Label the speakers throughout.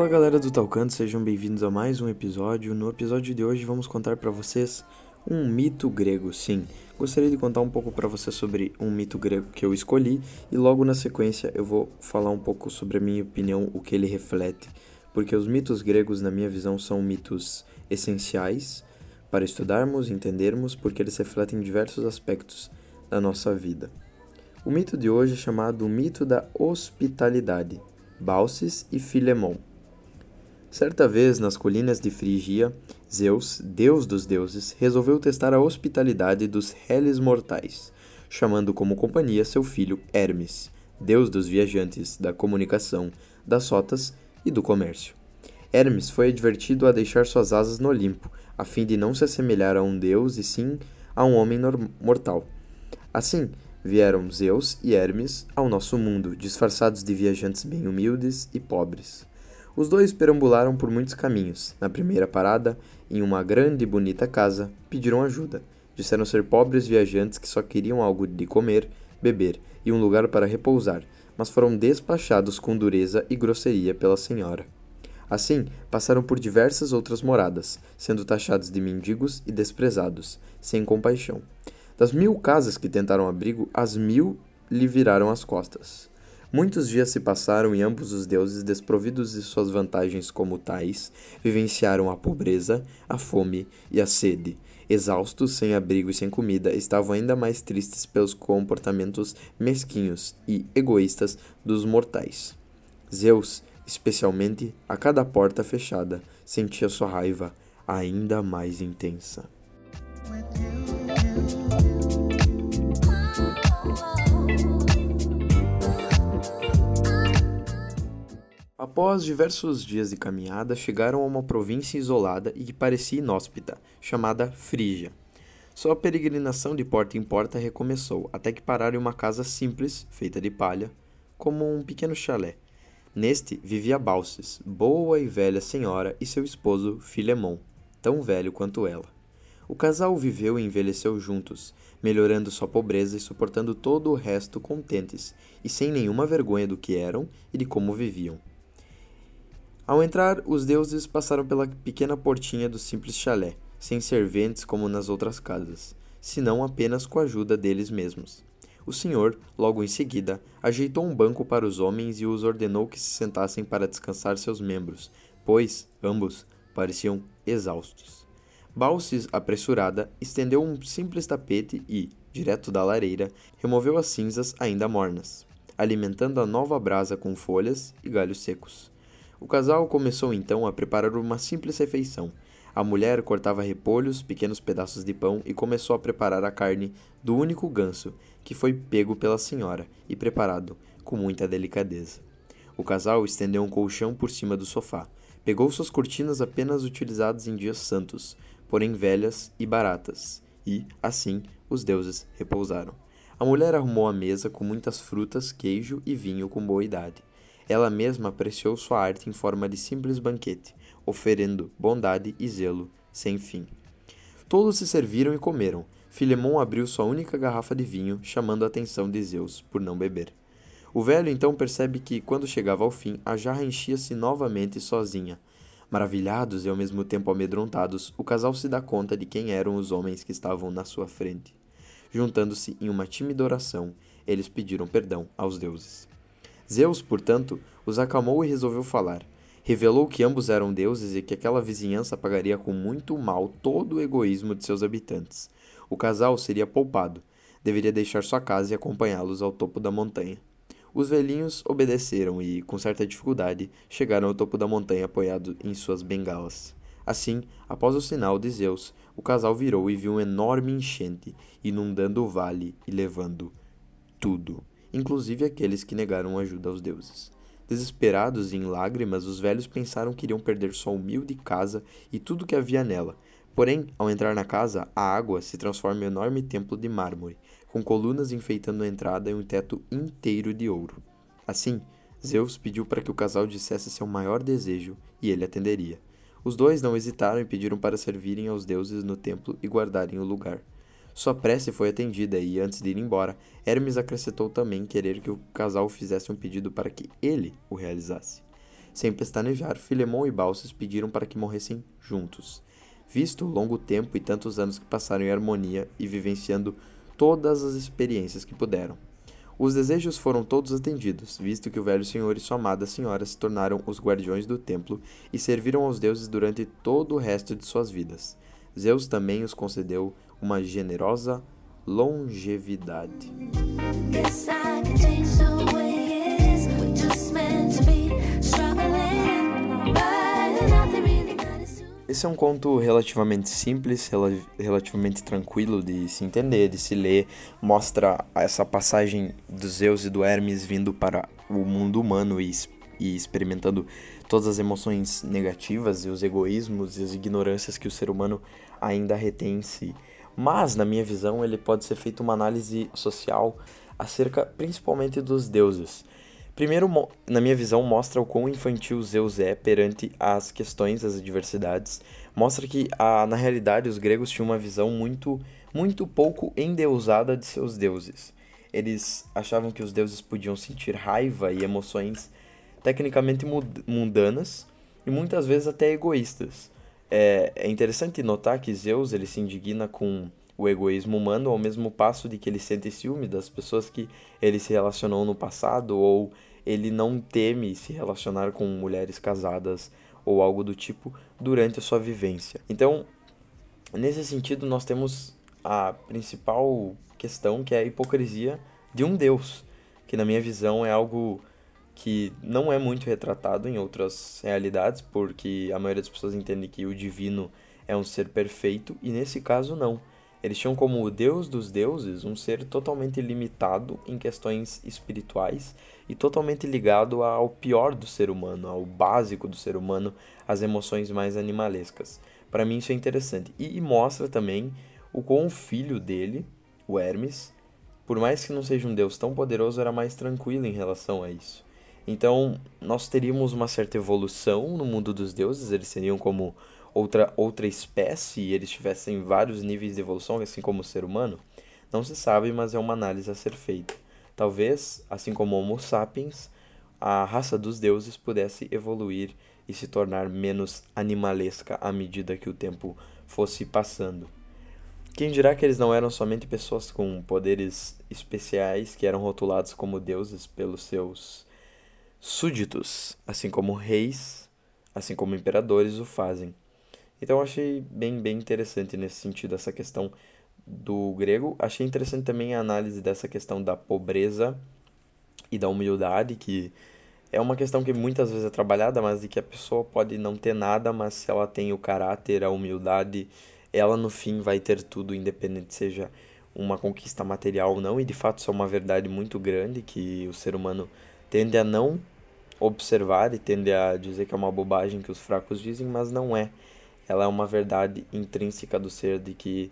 Speaker 1: Olá galera do Talcanto, sejam bem-vindos a mais um episódio. No episódio de hoje vamos contar para vocês um mito grego, sim. Gostaria de contar um pouco para vocês sobre um mito grego que eu escolhi e logo na sequência eu vou falar um pouco sobre a minha opinião, o que ele reflete, porque os mitos gregos, na minha visão, são mitos essenciais para estudarmos, entendermos, porque eles refletem diversos aspectos da nossa vida. O mito de hoje é chamado o mito da hospitalidade, Baucis e Filemon. Certa vez, nas colinas de Frigia, Zeus, deus dos deuses, resolveu testar a hospitalidade dos réis mortais, chamando como companhia seu filho Hermes, deus dos viajantes, da comunicação, das sotas e do comércio. Hermes foi advertido a deixar suas asas no Olimpo, a fim de não se assemelhar a um deus e sim a um homem mortal. Assim, vieram Zeus e Hermes ao nosso mundo, disfarçados de viajantes bem humildes e pobres. Os dois perambularam por muitos caminhos. Na primeira parada, em uma grande e bonita casa, pediram ajuda. Disseram ser pobres viajantes que só queriam algo de comer, beber e um lugar para repousar, mas foram despachados com dureza e grosseria pela senhora. Assim, passaram por diversas outras moradas, sendo taxados de mendigos e desprezados, sem compaixão. Das mil casas que tentaram abrigo, as mil lhe viraram as costas. Muitos dias se passaram e ambos os deuses, desprovidos de suas vantagens como tais, vivenciaram a pobreza, a fome e a sede. Exaustos, sem abrigo e sem comida, estavam ainda mais tristes pelos comportamentos mesquinhos e egoístas dos mortais. Zeus, especialmente, a cada porta fechada, sentia sua raiva ainda mais intensa. Após diversos dias de caminhada, chegaram a uma província isolada e que parecia inóspita, chamada Frígia. Sua peregrinação de porta em porta recomeçou, até que pararam em uma casa simples, feita de palha, como um pequeno chalé. Neste vivia Balses, boa e velha senhora, e seu esposo Filemon, tão velho quanto ela. O casal viveu e envelheceu juntos, melhorando sua pobreza e suportando todo o resto contentes, e sem nenhuma vergonha do que eram e de como viviam. Ao entrar, os deuses passaram pela pequena portinha do simples chalé, sem serventes como nas outras casas, senão apenas com a ajuda deles mesmos. O senhor, logo em seguida, ajeitou um banco para os homens e os ordenou que se sentassem para descansar seus membros, pois ambos pareciam exaustos. Balsis, apressurada, estendeu um simples tapete e, direto da lareira, removeu as cinzas ainda mornas, alimentando a nova brasa com folhas e galhos secos. O casal começou então a preparar uma simples refeição. A mulher cortava repolhos, pequenos pedaços de pão e começou a preparar a carne do único ganso que foi pego pela senhora e preparado com muita delicadeza. O casal estendeu um colchão por cima do sofá. Pegou suas cortinas apenas utilizadas em dias santos, porém velhas e baratas, e, assim, os deuses repousaram. A mulher arrumou a mesa com muitas frutas, queijo e vinho com boa idade. Ela mesma apreciou sua arte em forma de simples banquete, oferendo bondade e zelo sem fim. Todos se serviram e comeram. Filemon abriu sua única garrafa de vinho, chamando a atenção de Zeus por não beber. O velho então percebe que, quando chegava ao fim, a jarra enchia-se novamente sozinha. Maravilhados e ao mesmo tempo amedrontados, o casal se dá conta de quem eram os homens que estavam na sua frente. Juntando-se em uma tímida oração, eles pediram perdão aos deuses. Zeus, portanto, os acalmou e resolveu falar. Revelou que ambos eram deuses e que aquela vizinhança pagaria com muito mal todo o egoísmo de seus habitantes. O casal seria poupado. Deveria deixar sua casa e acompanhá-los ao topo da montanha. Os velhinhos obedeceram e, com certa dificuldade, chegaram ao topo da montanha apoiado em suas bengalas. Assim, após o sinal de Zeus, o casal virou e viu um enorme enchente, inundando o vale e levando tudo inclusive aqueles que negaram ajuda aos deuses. Desesperados e em lágrimas, os velhos pensaram que iriam perder sua humilde casa e tudo que havia nela. Porém, ao entrar na casa, a água se transforma em um enorme templo de mármore, com colunas enfeitando a entrada e um teto inteiro de ouro. Assim, Zeus pediu para que o casal dissesse seu maior desejo e ele atenderia. Os dois não hesitaram e pediram para servirem aos deuses no templo e guardarem o lugar. Sua prece foi atendida e, antes de ir embora, Hermes acrescentou também querer que o casal fizesse um pedido para que ele o realizasse. Sem pestanejar, Filemão e Balsas pediram para que morressem juntos. Visto o longo tempo e tantos anos que passaram em harmonia e vivenciando todas as experiências que puderam. Os desejos foram todos atendidos, visto que o velho senhor e sua amada senhora se tornaram os guardiões do templo e serviram aos deuses durante todo o resto de suas vidas. Zeus também os concedeu uma generosa longevidade. Esse é um conto relativamente simples, rel relativamente tranquilo de se entender, de se ler. Mostra essa passagem do Zeus e do Hermes vindo para o mundo humano e, e experimentando todas as emoções negativas e os egoísmos e as ignorâncias que o ser humano ainda retém em si. Mas, na minha visão, ele pode ser feito uma análise social acerca principalmente dos deuses. Primeiro, na minha visão, mostra o quão infantil Zeus é perante as questões, as adversidades. Mostra que, na realidade, os gregos tinham uma visão muito, muito pouco endeusada de seus deuses. Eles achavam que os deuses podiam sentir raiva e emoções tecnicamente mundanas e muitas vezes até egoístas. É, é interessante notar que Zeus ele se indigna com o egoísmo humano ao mesmo passo de que ele sente ciúme das pessoas que ele se relacionou no passado ou ele não teme se relacionar com mulheres casadas ou algo do tipo durante a sua vivência. Então, nesse sentido, nós temos a principal questão que é a hipocrisia de um Deus, que na minha visão é algo que não é muito retratado em outras realidades, porque a maioria das pessoas entende que o divino é um ser perfeito e nesse caso não. Eles tinham como o Deus dos deuses um ser totalmente limitado em questões espirituais e totalmente ligado ao pior do ser humano, ao básico do ser humano, às emoções mais animalescas. Para mim isso é interessante e mostra também o quão o filho dele, o Hermes, por mais que não seja um deus tão poderoso, era mais tranquilo em relação a isso. Então, nós teríamos uma certa evolução no mundo dos deuses, eles seriam como outra, outra espécie e eles tivessem vários níveis de evolução, assim como o ser humano? Não se sabe, mas é uma análise a ser feita. Talvez, assim como Homo sapiens, a raça dos deuses pudesse evoluir e se tornar menos animalesca à medida que o tempo fosse passando. Quem dirá que eles não eram somente pessoas com poderes especiais que eram rotulados como deuses pelos seus súditos, assim como reis, assim como imperadores o fazem. Então eu achei bem, bem interessante nesse sentido essa questão do grego. Achei interessante também a análise dessa questão da pobreza e da humildade, que é uma questão que muitas vezes é trabalhada, mas de que a pessoa pode não ter nada, mas se ela tem o caráter, a humildade, ela no fim vai ter tudo, independente seja uma conquista material ou não, e de fato isso é uma verdade muito grande que o ser humano tende a não observar e tende a dizer que é uma bobagem que os fracos dizem, mas não é ela é uma verdade intrínseca do ser de que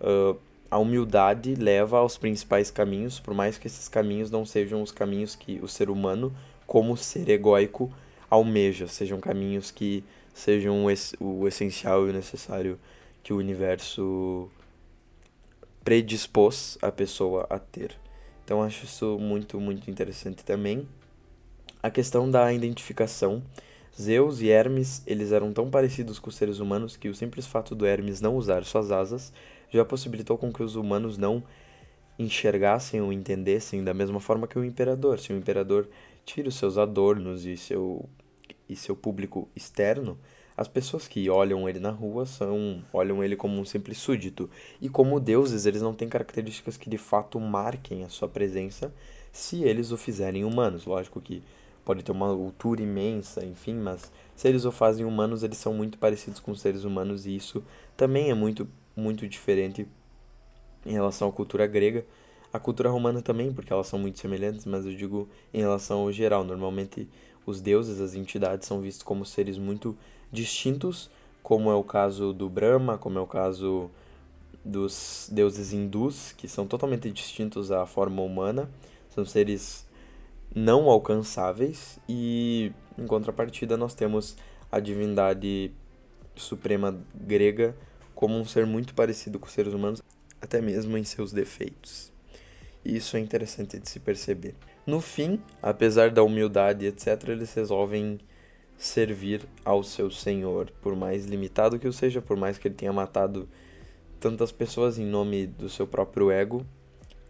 Speaker 1: uh, a humildade leva aos principais caminhos, por mais que esses caminhos não sejam os caminhos que o ser humano, como ser egóico, almeja, sejam caminhos que sejam o essencial e o necessário que o universo predispôs a pessoa a ter. Então acho isso muito, muito interessante também. A questão da identificação Zeus e Hermes, eles eram tão parecidos com os seres humanos que o simples fato do Hermes não usar suas asas já possibilitou com que os humanos não enxergassem ou entendessem da mesma forma que o imperador. Se o imperador tira os seus adornos e seu e seu público externo, as pessoas que olham ele na rua são olham ele como um simples súdito. E como deuses, eles não têm características que de fato marquem a sua presença se eles o fizerem humanos. Lógico que pode ter uma altura imensa, enfim, mas se eles o fazem humanos, eles são muito parecidos com seres humanos e isso também é muito, muito diferente em relação à cultura grega. A cultura romana também, porque elas são muito semelhantes, mas eu digo em relação ao geral. Normalmente, os deuses, as entidades, são vistos como seres muito distintos, como é o caso do Brahma, como é o caso dos deuses hindus, que são totalmente distintos à forma humana. São seres não alcançáveis e em contrapartida nós temos a divindade suprema grega como um ser muito parecido com os seres humanos, até mesmo em seus defeitos. E isso é interessante de se perceber. No fim, apesar da humildade, etc., eles resolvem servir ao seu Senhor, por mais limitado que o seja, por mais que ele tenha matado tantas pessoas em nome do seu próprio ego.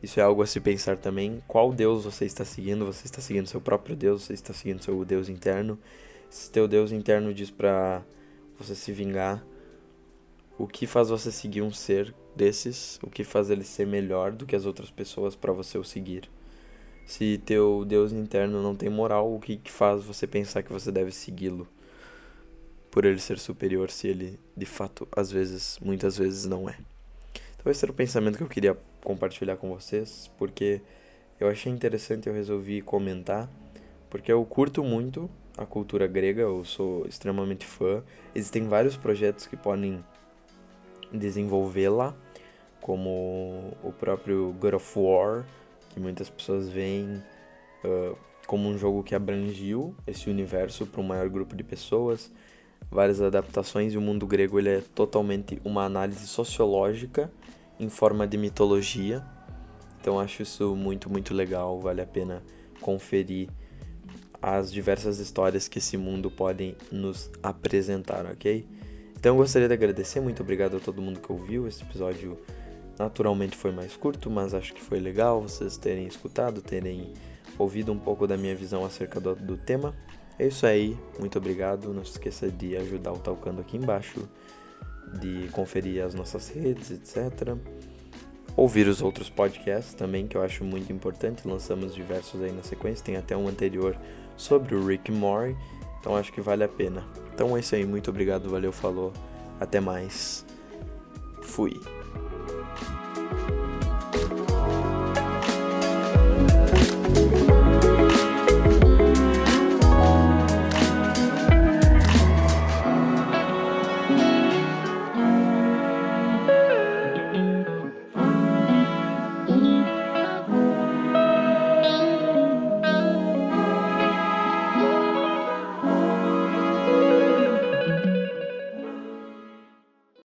Speaker 1: Isso é algo a se pensar também. Qual Deus você está seguindo? Você está seguindo seu próprio Deus? Você está seguindo seu Deus interno? Se teu Deus interno diz para você se vingar, o que faz você seguir um ser desses? O que faz ele ser melhor do que as outras pessoas para você o seguir? Se teu Deus interno não tem moral, o que, que faz você pensar que você deve segui-lo? Por ele ser superior, se ele de fato, às vezes, muitas vezes não é. Então, esse era o pensamento que eu queria compartilhar com vocês, porque eu achei interessante, eu resolvi comentar, porque eu curto muito a cultura grega, eu sou extremamente fã. Existem vários projetos que podem desenvolvê-la, como o próprio God of War, que muitas pessoas veem uh, como um jogo que abrangiu esse universo para um maior grupo de pessoas, várias adaptações e o mundo grego ele é totalmente uma análise sociológica em forma de mitologia. Então acho isso muito muito legal, vale a pena conferir as diversas histórias que esse mundo pode nos apresentar, ok? Então eu gostaria de agradecer, muito obrigado a todo mundo que ouviu esse episódio Naturalmente foi mais curto, mas acho que foi legal vocês terem escutado, terem ouvido um pouco da minha visão acerca do, do tema. É isso aí, muito obrigado. Não se esqueça de ajudar o Talcando aqui embaixo, de conferir as nossas redes, etc. Ouvir os outros podcasts também, que eu acho muito importante. Lançamos diversos aí na sequência, tem até um anterior sobre o Rick Morty, então acho que vale a pena. Então é isso aí, muito obrigado, valeu, falou, até mais. Fui.